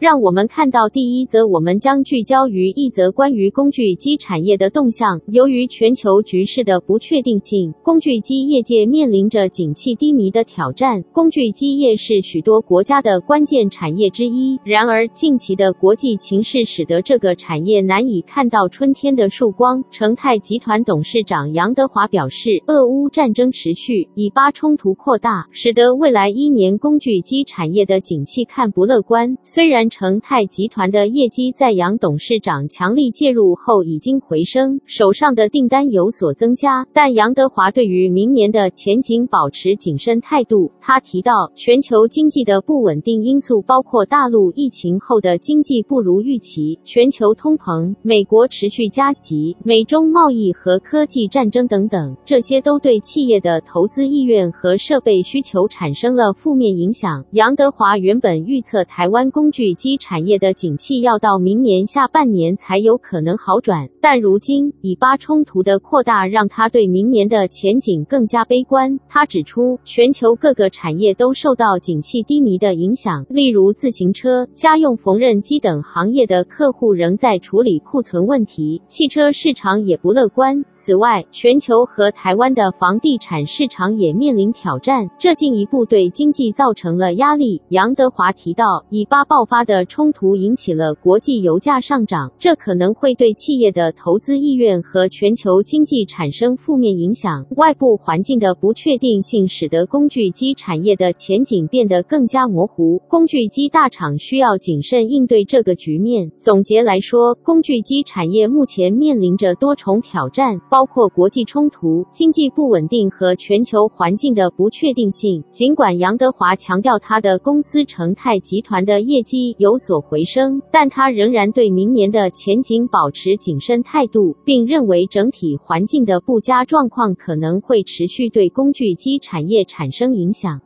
让我们看到第一则，我们将聚焦于一则关于工具机产业的动向。由于全球局势的不确定性，工具机业界面临着景气低迷的挑战。工具机业是许多国家的关键产业之一，然而近期的国际情势使得这个产业难以看到春天的曙光。成泰集团董事长杨德华表示，俄乌战争持续，以巴冲突扩大，使得未来一年工具机产业的景气看不乐观。虽然成泰集团的业绩在杨董事长强力介入后已经回升，手上的订单有所增加，但杨德华对于明年的前景保持谨慎态度。他提到，全球经济的不稳定因素包括大陆疫情后的经济不如预期、全球通膨、美国持续加息、美中贸易和科技战争等等，这些都对企业的投资意愿和设备需求产生了负面影响。杨德华原本预测台湾工具 机产业的景气要到明年下半年才有可能好转，但如今以巴冲突的扩大让他对明年的前景更加悲观。他指出，全球各个产业都受到景气低迷的影响，例如自行车、家用缝纫机等行业的客户仍在处理库存问题，汽车市场也不乐观。此外，全球和台湾的房地产市场也面临挑战，这进一步对经济造成了压力。杨德华提到，以巴爆发的冲突引起了国际油价上涨，这可能会对企业的投资意愿和全球经济产生负面影响。外部环境的不确定性使得工具机产业的前景变得更加模糊，工具机大厂需要谨慎应对这个局面。总结来说，工具机产业目前面临着多重挑战，包括国际冲突、经济不稳定和全球环境的不确定性。尽管杨德华强调他的公司成泰集团的业绩有所回升，但他仍然对明年的前景保持谨慎态度，并认为整体环境的不佳状况可能会持续对工具机产业产生影响。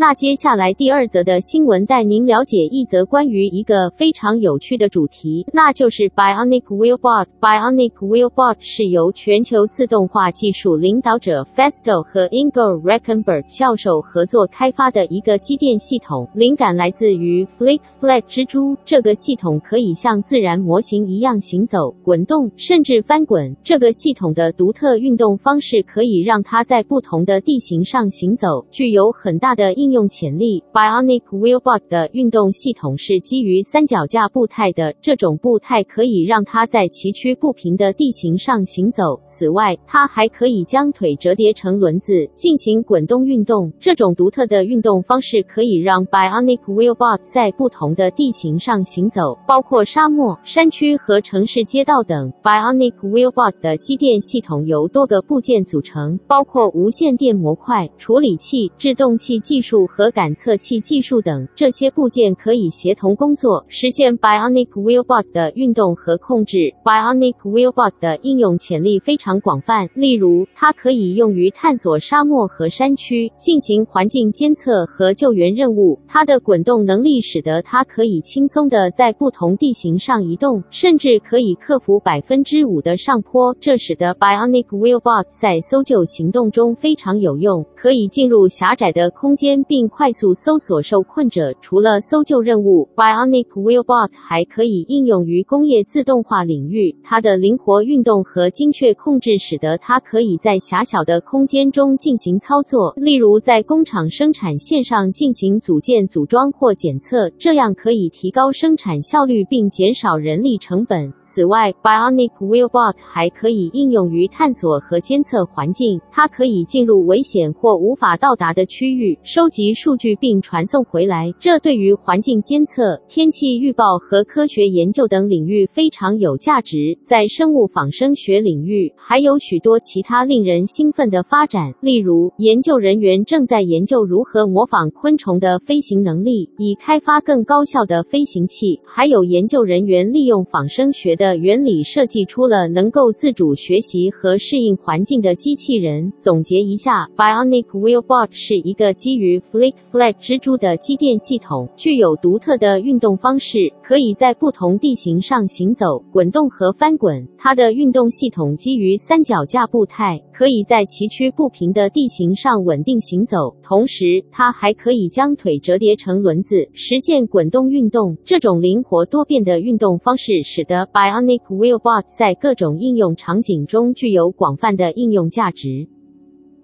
那接下来第二则的新闻带您了解一则关于一个非常有趣的主题，那就是 Bionic Wheelbot。Bionic Wheelbot 是由全球自动化技术领导者 Festo 和 Ingo Reichenberg 教授合作开发的一个机电系统，灵感来自于 Flick Flag 蜘蛛。这个系统可以像自然模型一样行走、滚动，甚至翻滚。这个系统的独特运动方式可以让它在不同的地形上行走，具有很大的应。应用潜力，Bionic Wheelbot 的运动系统是基于三脚架步态的。这种步态可以让它在崎岖不平的地形上行走。此外，它还可以将腿折叠成轮子进行滚动运动。这种独特的运动方式可以让 Bionic Wheelbot 在不同的地形上行走，包括沙漠、山区和城市街道等。Bionic Wheelbot 的机电系统由多个部件组成，包括无线电模块、处理器、制动器技术。和感测器技术等，这些部件可以协同工作，实现 Bionic Wheelbot 的运动和控制。Bionic Wheelbot 的应用潜力非常广泛，例如，它可以用于探索沙漠和山区，进行环境监测和救援任务。它的滚动能力使得它可以轻松地在不同地形上移动，甚至可以克服百分之五的上坡，这使得 Bionic Wheelbot 在搜救行动中非常有用，可以进入狭窄的空间。并快速搜索受困者。除了搜救任务，Bionic Wheelbot 还可以应用于工业自动化领域。它的灵活运动和精确控制使得它可以在狭小的空间中进行操作，例如在工厂生产线上进行组件组装或检测，这样可以提高生产效率并减少人力成本。此外，Bionic Wheelbot 还可以应用于探索和监测环境。它可以进入危险或无法到达的区域，收集。及数据并传送回来，这对于环境监测、天气预报和科学研究等领域非常有价值。在生物仿生学领域，还有许多其他令人兴奋的发展，例如，研究人员正在研究如何模仿昆虫的飞行能力，以开发更高效的飞行器；还有研究人员利用仿生学的原理设计出了能够自主学习和适应环境的机器人。总结一下，Bionic Wheelbot 是一个基于 Flick Flag 蜘蛛的机电系统，具有独特的运动方式，可以在不同地形上行走、滚动和翻滚。它的运动系统基于三脚架步态，可以在崎岖不平的地形上稳定行走。同时，它还可以将腿折叠成轮子，实现滚动运动。这种灵活多变的运动方式，使得 Bionic Wheelbot 在各种应用场景中具有广泛的应用价值。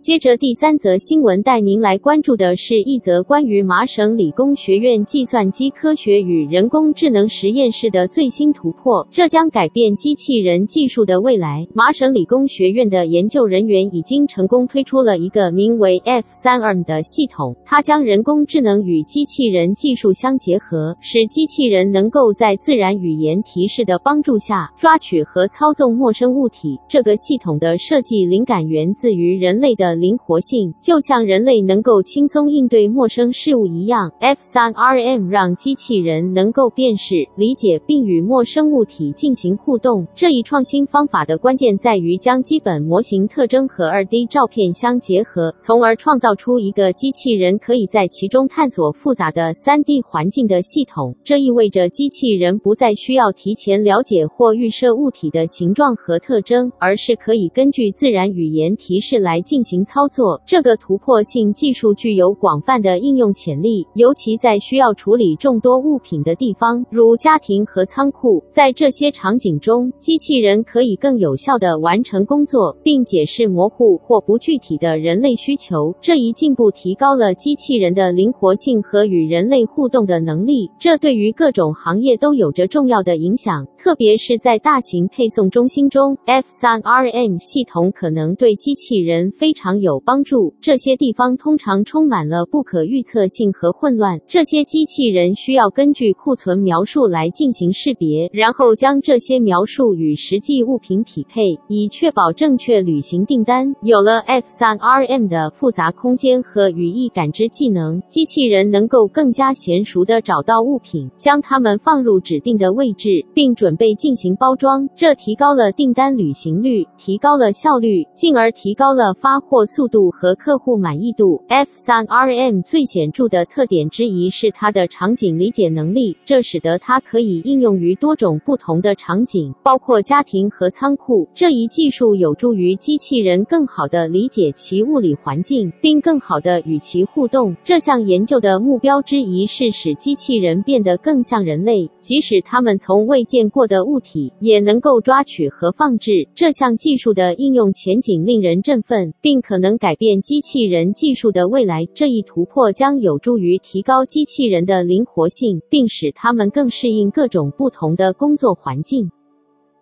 接着第三则新闻带您来关注的是一则关于麻省理工学院计算机科学与人工智能实验室的最新突破，这将改变机器人技术的未来。麻省理工学院的研究人员已经成功推出了一个名为 F3ARM 的系统，它将人工智能与机器人技术相结合，使机器人能够在自然语言提示的帮助下抓取和操纵陌生物体。这个系统的设计灵感源自于人类的。灵活性，就像人类能够轻松应对陌生事物一样，F3RM 让机器人能够辨识、理解并与陌生物体进行互动。这一创新方法的关键在于将基本模型特征和 2D 照片相结合，从而创造出一个机器人可以在其中探索复杂的 3D 环境的系统。这意味着机器人不再需要提前了解或预设物体的形状和特征，而是可以根据自然语言提示来进行。操作。这个突破性技术具有广泛的应用潜力，尤其在需要处理众多物品的地方，如家庭和仓库。在这些场景中，机器人可以更有效地完成工作，并解释模糊或不具体的人类需求。这一进步提高了机器人的灵活性和与人类互动的能力，这对于各种行业都有着重要的影响，特别是在大型配送中心中。F3RM 系统可能对机器人非常有帮助。这些地方通常充满了不可预测性和混乱。这些机器人需要根据库存描述来进行识别，然后将这些描述与实际物品匹配，以确保正确履行订单。有了 F3RM 的复杂空间和语义感知技能，机器人能够更加娴熟地找到物品，将它们放入指定的位置，并准备进行包装。这提高了订单履行率，提高了效率，进而提高了发货速度和客户满意度。F3RM 最显著的特点之一是它的场景理解能力，这使得它可以应用于多种不同的场景，包括家庭和仓库。这一技术有助于机器人更好地理解其物理环境，并更好地与其互动。这项研究的目标之一是使机器人变得更像人类，即使他们从未见过的物体也能够抓取和放置。这项技术的应用前景令人振奋，并可。可能改变机器人技术的未来。这一突破将有助于提高机器人的灵活性，并使它们更适应各种不同的工作环境。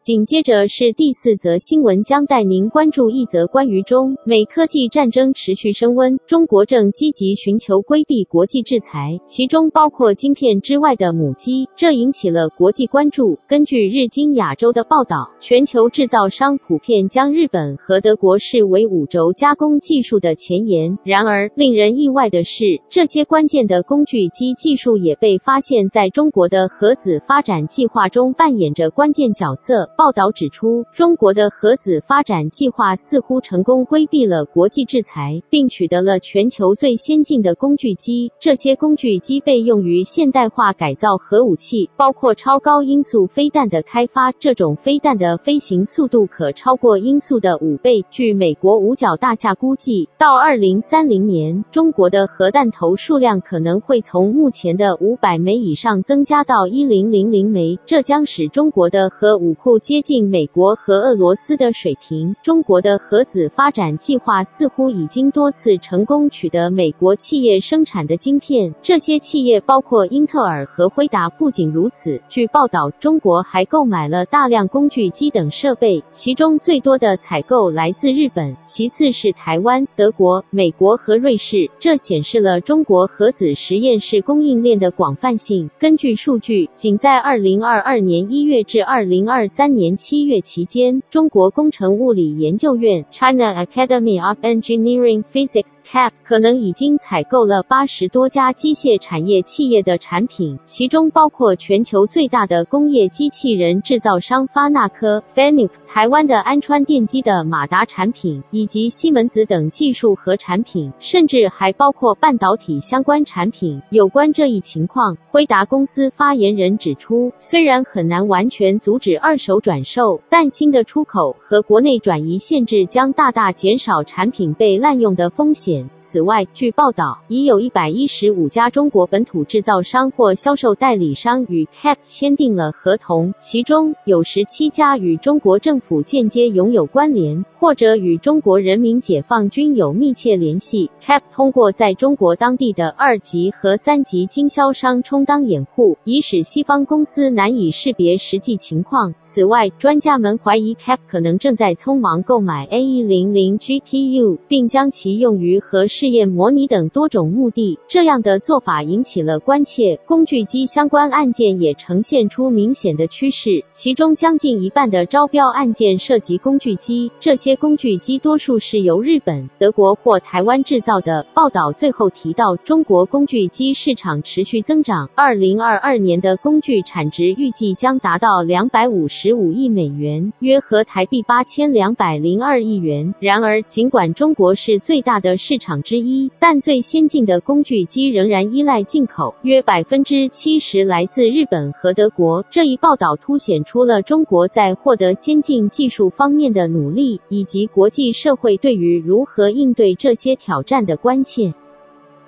紧接着是第四则新闻，将带您关注一则关于中美科技战争持续升温，中国正积极寻求规避国际制裁，其中包括晶片之外的母机，这引起了国际关注。根据日经亚洲的报道，全球制造商普遍将日本和德国视为五轴加工技术的前沿。然而，令人意外的是，这些关键的工具机技术也被发现在中国的核子发展计划中扮演着关键角色。报道指出，中国的核子发展计划似乎成功规避了国际制裁，并取得了全球最先进的工具机。这些工具机被用于现代化改造核武器，包括超高音速飞弹的开发。这种飞弹的飞行速度可超过音速的五倍。据美国五角大厦估计，到二零三零年，中国的核弹头数量可能会从目前的五百枚以上增加到一零零零枚。这将使中国的核武库 接近美国和俄罗斯的水平。中国的核子发展计划似乎已经多次成功取得美国企业生产的晶片，这些企业包括英特尔和辉达。不仅如此，据报道，中国还购买了大量工具机等设备，其中最多的采购来自日本，其次是台湾、德国、美国和瑞士。这显示了中国核子实验室供应链的广泛性。根据数据，仅在二零二二年一月至二零二年七月期间，中国工程物理研究院 （China Academy of Engineering Physics, CAP） 可能已经采购了八十多家机械产业企业的产品，其中包括全球最大的工业机器人制造商发那科 （Fanuc）、台湾的安川电机的马达产品，以及西门子等技术和产品，甚至还包括半导体相关产品。有关这一情况，辉达公司发言人指出，虽然很难完全阻止二手转售，但新的出口和国内转移限制将大大减少产品被滥用的风险。此外，据报道，已有一百一十五家中国本土制造商或销售代理商与 CAP 签订了合同，其中有十七家与中国政府间接拥有关联，或者与中国人民解放军有密切联系。CAP 通过在中国当地的二级和三级经销商充当掩护，以使西方公司难以识别实际情况。此外，外专家们怀疑 CAP 可能正在匆忙购买 A100 GPU，并将其用于核试验模拟等多种目的。这样的做法引起了关切。工具机相关案件也呈现出明显的趋势，其中将近一半的招标案件涉及工具机，这些工具机多数是由日本、德国或台湾制造的。报道最后提到，中国工具机市场持续增长，二零二二年的工具产值预计将达到两百五十五五亿美元，约合台币八千两百零二亿元。然而，尽管中国是最大的市场之一，但最先进的工具机仍然依赖进口，约百分之七十来自日本和德国。这一报道凸显出了中国在获得先进技术方面的努力，以及国际社会对于如何应对这些挑战的关切。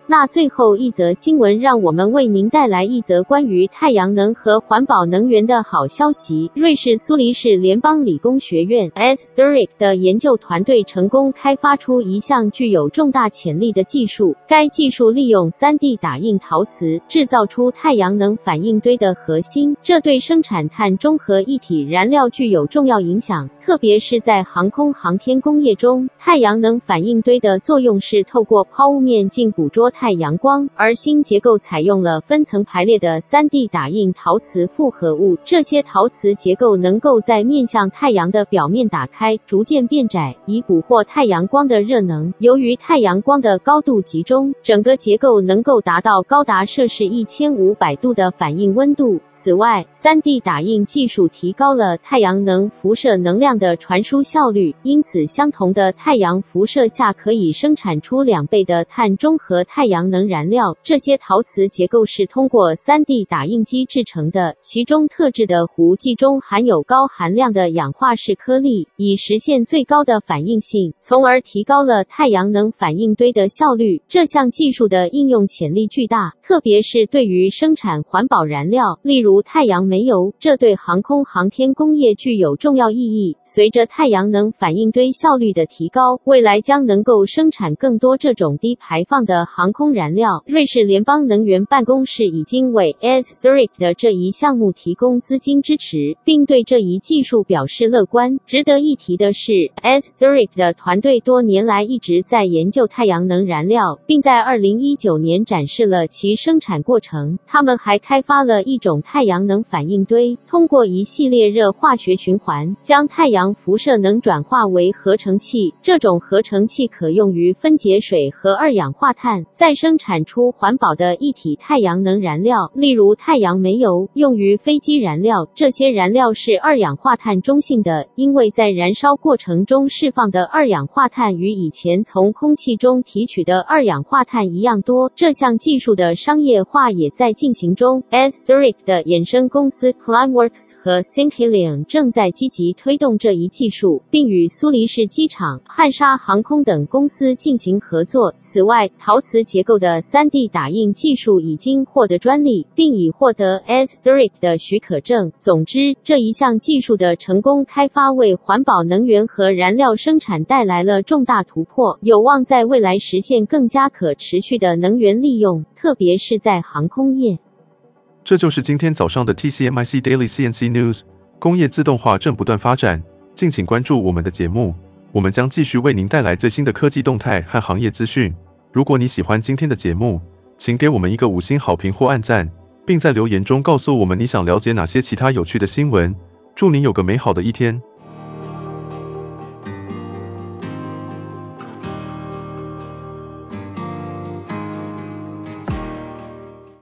那最后一则新闻，让我们为您带来一则关于太阳能和环保能源的好消息。瑞士苏黎世联邦理工学院 （ETH Zurich） 的研究团队成功开发出一项具有重大潜力的技术。该技术利用 3D 打印陶瓷制造出太阳能反应堆的核心，这对生产碳中和一体燃料具有重要影响，特别是在航空航天工业中。太阳能反应堆的作用是透过抛物面镜捕捉。太阳光，而新结构采用了分层排列的 3D 打印陶瓷复合物。这些陶瓷结构能够在面向太阳的表面打开，逐渐变窄，以捕获太阳光的热能。由于太阳光的高度集中，整个结构能够达到高达摄氏一千五百度的反应温度。此外，3D 打印技术提高了太阳能辐射能量的传输效率，因此相同的太阳辐射下可以生产出两倍的碳中和太。太阳能燃料，这些陶瓷结构是通过 3D 打印机制成的，其中特制的壶剂中含有高含量的氧化式颗粒，以实现最高的反应性，从而提高了太阳能反应堆的效率。这项技术的应用潜力巨大，特别是对于生产环保燃料，例如太阳煤油，这对航空航天工业具有重要意义。随着太阳能反应堆效率的提高，未来将能够生产更多这种低排放的航空燃料，瑞士联邦能源办公室已经为 ETH Zurich 的这一项目提供资金支持，并对这一技术表示乐观。值得一提的是，ETH Zurich 的团队多年来一直在研究太阳能燃料，并在2019年展示了其生产过程。他们还开发了一种太阳能反应堆，通过一系列热化学循环，将太阳辐射能转化为合成气。这种合成气可用于分解水和二氧化碳。再生产出环保的一体太阳能燃料，例如太阳煤油，用于飞机燃料。这些燃料是二氧化碳中性的，因为在燃烧过程中释放的二氧化碳与以前从空气中提取的二氧化碳一样多。这项技术的商业化也在进行中。ETH Zurich 的衍生公司 Climeworks 和 Synhelion 正在积极推动这一技术，并与苏黎世机场、汉莎航空等公司进行合作。此外，陶瓷。结构的 3D 打印技术已经获得专利，并已获得 ETH-Zurich 的许可证。总之，这一项技术的成功开发为环保能源和燃料生产带来了重大突破，有望在未来实现更加可持续的能源利用，特别是在航空业。这就是今天早上的 TCMIC Daily CNC News。工业自动化正不断发展，敬请关注我们的节目，我们将继续为您带来最新的科技动态和行业资讯。如果你喜欢今天的节目，请给我们一个五星好评或按赞，并在留言中告诉我们你想了解哪些其他有趣的新闻。祝您有个美好的一天。